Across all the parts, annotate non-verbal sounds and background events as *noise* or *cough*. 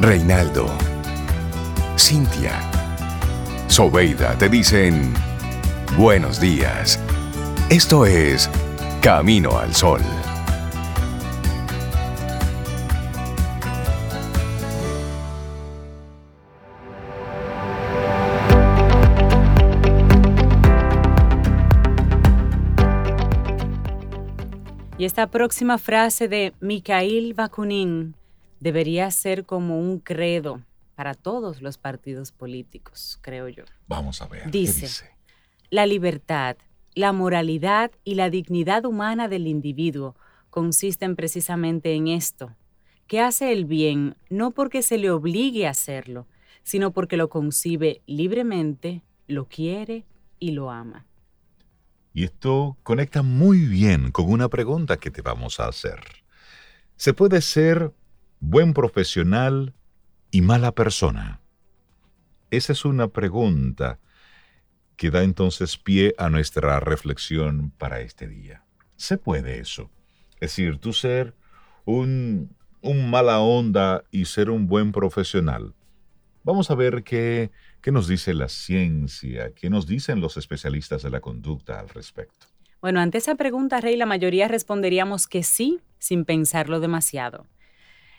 Reinaldo, Cintia, Sobeida te dicen buenos días. Esto es Camino al Sol. Y esta próxima frase de Mikhail Bakunin debería ser como un credo para todos los partidos políticos, creo yo. Vamos a ver. Dice, dice? la libertad, la moralidad y la dignidad humana del individuo consisten precisamente en esto, que hace el bien no porque se le obligue a hacerlo, sino porque lo concibe libremente, lo quiere y lo ama. Y esto conecta muy bien con una pregunta que te vamos a hacer. ¿Se puede ser buen profesional y mala persona? Esa es una pregunta que da entonces pie a nuestra reflexión para este día. ¿Se puede eso? Es decir, tú ser un, un mala onda y ser un buen profesional. Vamos a ver qué, qué nos dice la ciencia, qué nos dicen los especialistas de la conducta al respecto. Bueno, ante esa pregunta, Rey, la mayoría responderíamos que sí, sin pensarlo demasiado.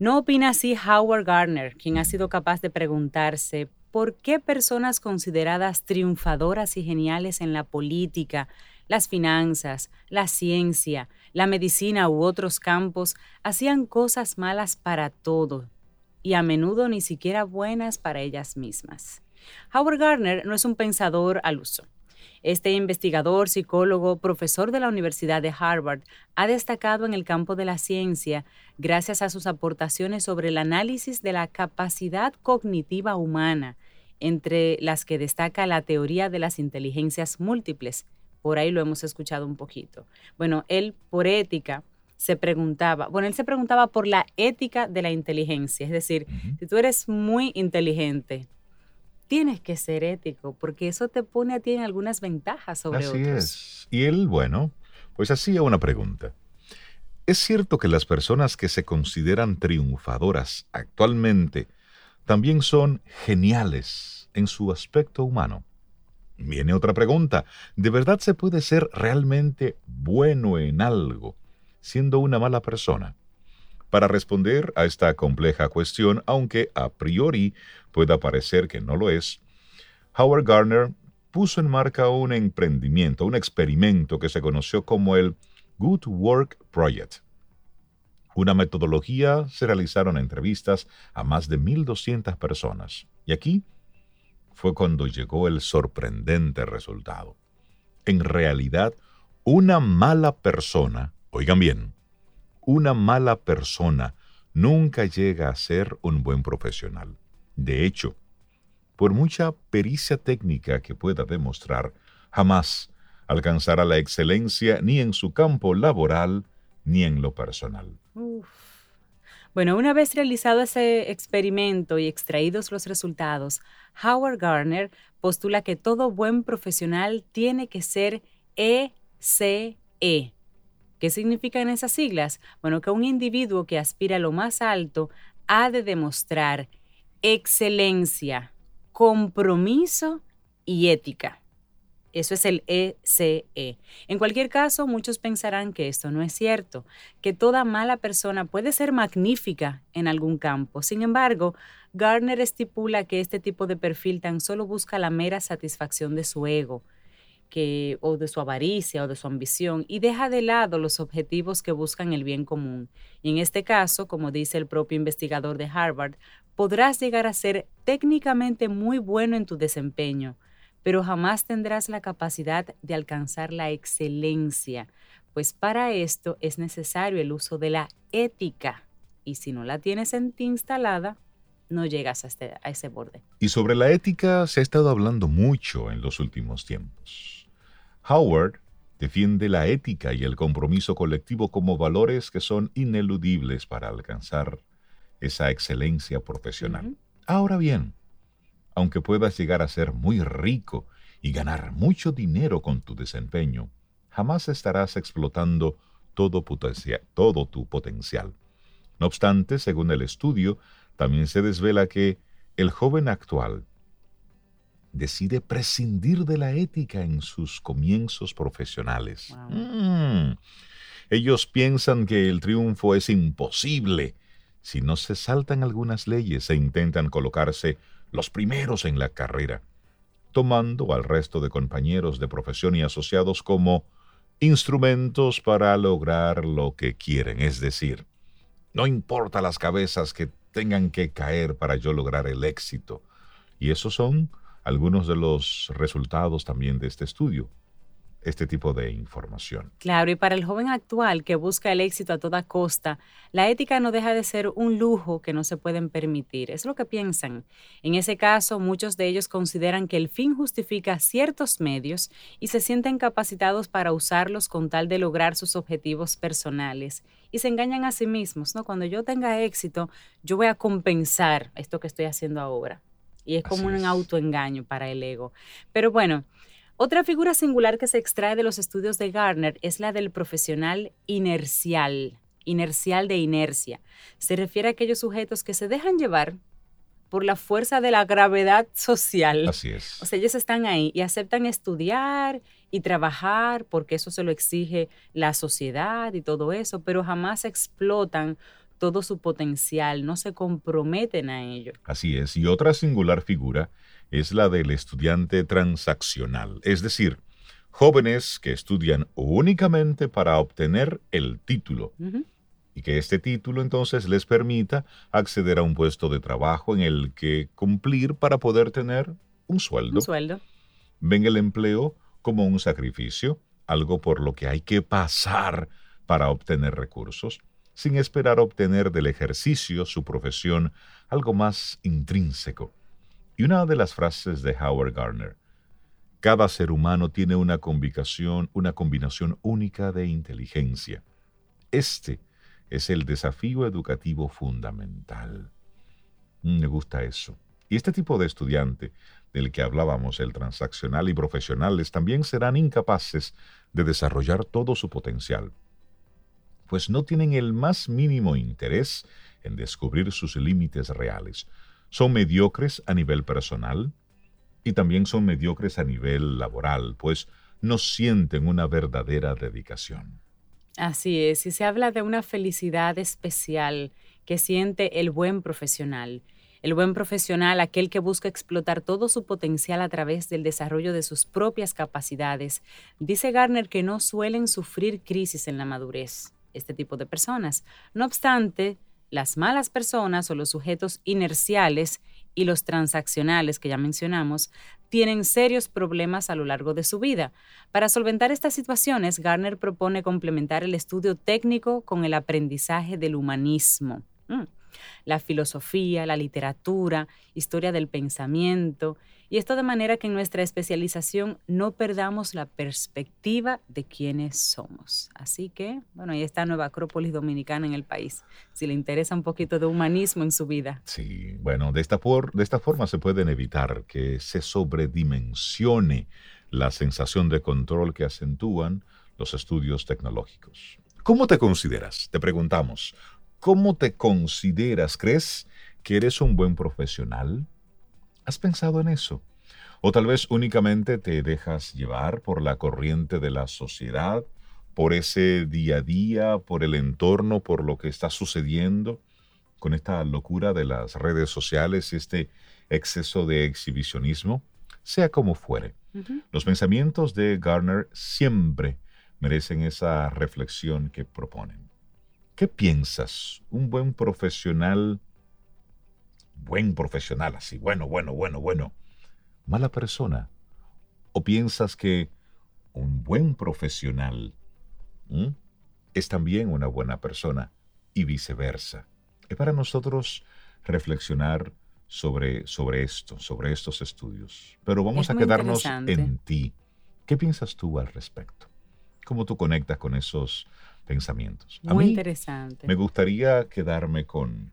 No opina así Howard Gardner, quien ha sido capaz de preguntarse por qué personas consideradas triunfadoras y geniales en la política, las finanzas, la ciencia, la medicina u otros campos hacían cosas malas para todo y a menudo ni siquiera buenas para ellas mismas. Howard Gardner no es un pensador al uso. Este investigador, psicólogo, profesor de la Universidad de Harvard, ha destacado en el campo de la ciencia gracias a sus aportaciones sobre el análisis de la capacidad cognitiva humana, entre las que destaca la teoría de las inteligencias múltiples. Por ahí lo hemos escuchado un poquito. Bueno, él por ética se preguntaba, bueno, él se preguntaba por la ética de la inteligencia, es decir, si tú eres muy inteligente, tienes que ser ético, porque eso te pone a ti en algunas ventajas sobre otros. Así es. Y él, bueno, pues hacía una pregunta. ¿Es cierto que las personas que se consideran triunfadoras actualmente también son geniales en su aspecto humano? Viene otra pregunta. ¿De verdad se puede ser realmente bueno en algo siendo una mala persona? Para responder a esta compleja cuestión, aunque a priori pueda parecer que no lo es, Howard Gardner puso en marcha un emprendimiento, un experimento que se conoció como el Good Work Project. Una metodología se realizaron entrevistas a más de 1.200 personas. Y aquí fue cuando llegó el sorprendente resultado. En realidad, una mala persona Oigan bien, una mala persona nunca llega a ser un buen profesional. De hecho, por mucha pericia técnica que pueda demostrar, jamás alcanzará la excelencia ni en su campo laboral ni en lo personal. Bueno, una vez realizado ese experimento y extraídos los resultados, Howard Gardner postula que todo buen profesional tiene que ser ECE, ¿Qué significan esas siglas? Bueno, que un individuo que aspira a lo más alto ha de demostrar excelencia, compromiso y ética. Eso es el ECE. E. En cualquier caso, muchos pensarán que esto no es cierto, que toda mala persona puede ser magnífica en algún campo. Sin embargo, Gardner estipula que este tipo de perfil tan solo busca la mera satisfacción de su ego, o de su avaricia o de su ambición y deja de lado los objetivos que buscan el bien común. Y en este caso, como dice el propio investigador de Harvard, podrás llegar a ser técnicamente muy bueno en tu desempeño, pero jamás tendrás la capacidad de alcanzar la excelencia, pues para esto es necesario el uso de la ética. Y si no la tienes en ti instalada, no llegas a, este, a ese borde. Y sobre la ética se ha estado hablando mucho en los últimos tiempos. Howard defiende la ética y el compromiso colectivo como valores que son ineludibles para alcanzar esa excelencia profesional. Ahora bien, aunque puedas llegar a ser muy rico y ganar mucho dinero con tu desempeño, jamás estarás explotando todo, todo tu potencial. No obstante, según el estudio, también se desvela que el joven actual decide prescindir de la ética en sus comienzos profesionales. Mm. Ellos piensan que el triunfo es imposible si no se saltan algunas leyes e intentan colocarse los primeros en la carrera, tomando al resto de compañeros de profesión y asociados como instrumentos para lograr lo que quieren, es decir, no importa las cabezas que tengan que caer para yo lograr el éxito. Y esos son algunos de los resultados también de este estudio este tipo de información. Claro, y para el joven actual que busca el éxito a toda costa, la ética no deja de ser un lujo que no se pueden permitir. Es lo que piensan. En ese caso, muchos de ellos consideran que el fin justifica ciertos medios y se sienten capacitados para usarlos con tal de lograr sus objetivos personales. Y se engañan a sí mismos, ¿no? Cuando yo tenga éxito, yo voy a compensar esto que estoy haciendo ahora. Y es como un autoengaño para el ego. Pero bueno, otra figura singular que se extrae de los estudios de Garner es la del profesional inercial, inercial de inercia. Se refiere a aquellos sujetos que se dejan llevar por la fuerza de la gravedad social. Así es. O sea, ellos están ahí y aceptan estudiar y trabajar porque eso se lo exige la sociedad y todo eso, pero jamás explotan todo su potencial, no se comprometen a ello. Así es. Y otra singular figura es la del estudiante transaccional, es decir, jóvenes que estudian únicamente para obtener el título. Y que este título entonces les permita acceder a un puesto de trabajo en el que cumplir para poder tener un sueldo. Un sueldo. Ven el empleo como un sacrificio, algo por lo que hay que pasar para obtener recursos, sin esperar obtener del ejercicio su profesión algo más intrínseco. Y una de las frases de Howard Gardner, cada ser humano tiene una combinación, una combinación única de inteligencia. Este es el desafío educativo fundamental. Mm, me gusta eso. Y este tipo de estudiante del que hablábamos, el transaccional y profesionales, también serán incapaces de desarrollar todo su potencial, pues no tienen el más mínimo interés en descubrir sus límites reales son mediocres a nivel personal y también son mediocres a nivel laboral, pues no sienten una verdadera dedicación. Así es, y se habla de una felicidad especial que siente el buen profesional. El buen profesional, aquel que busca explotar todo su potencial a través del desarrollo de sus propias capacidades. Dice Garner que no suelen sufrir crisis en la madurez, este tipo de personas. No obstante, las malas personas o los sujetos inerciales y los transaccionales que ya mencionamos tienen serios problemas a lo largo de su vida. Para solventar estas situaciones, Garner propone complementar el estudio técnico con el aprendizaje del humanismo. La filosofía, la literatura, historia del pensamiento, y esto de manera que en nuestra especialización no perdamos la perspectiva de quiénes somos. Así que, bueno, ahí está Nueva Acrópolis Dominicana en el país, si le interesa un poquito de humanismo en su vida. Sí, bueno, de esta, por, de esta forma se pueden evitar que se sobredimensione la sensación de control que acentúan los estudios tecnológicos. ¿Cómo te consideras? Te preguntamos. ¿Cómo te consideras? ¿Crees que eres un buen profesional? ¿Has pensado en eso? O tal vez únicamente te dejas llevar por la corriente de la sociedad, por ese día a día, por el entorno, por lo que está sucediendo con esta locura de las redes sociales y este exceso de exhibicionismo, sea como fuere. Los pensamientos de Garner siempre merecen esa reflexión que proponen. ¿Qué piensas? ¿Un buen profesional buen profesional, así, bueno, bueno, bueno, bueno, mala persona? ¿O piensas que un buen profesional es también una buena persona y viceversa? Es para nosotros reflexionar sobre, sobre esto, sobre estos estudios. Pero vamos a quedarnos en ti. ¿Qué piensas tú al respecto? ¿Cómo tú conectas con esos pensamientos? Muy interesante. Me gustaría quedarme con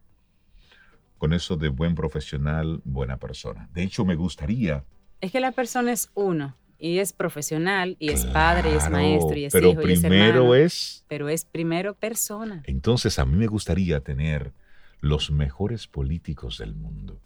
con eso de buen profesional, buena persona. De hecho, me gustaría... Es que la persona es uno y es profesional y es padre y es maestro y es pero hijo y es, Pero es primero persona. Entonces a mí me gustaría tener los mejores políticos del mundo.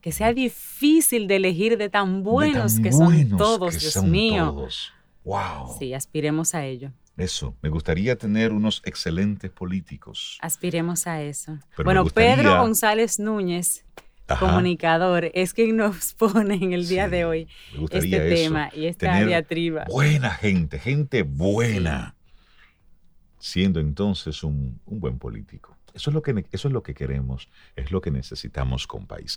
Que sea difícil de elegir de tan buenos De tan que son todos, que Dios son mío. todos. ¡Wow! Sí, aspiremos a ello. Eso, me gustaría tener unos excelentes políticos. Aspiremos a eso. Pero bueno, gustaría- Pedro González Núñez, Ajá, comunicador, es quien nos *laughs* pone en el día Sí, de hoy este eso, tema y esta diatriba. Buena gente, gente buena. Siendo entonces un, un buen político. Eso es, lo que, eso es lo que queremos, es lo que necesitamos con país.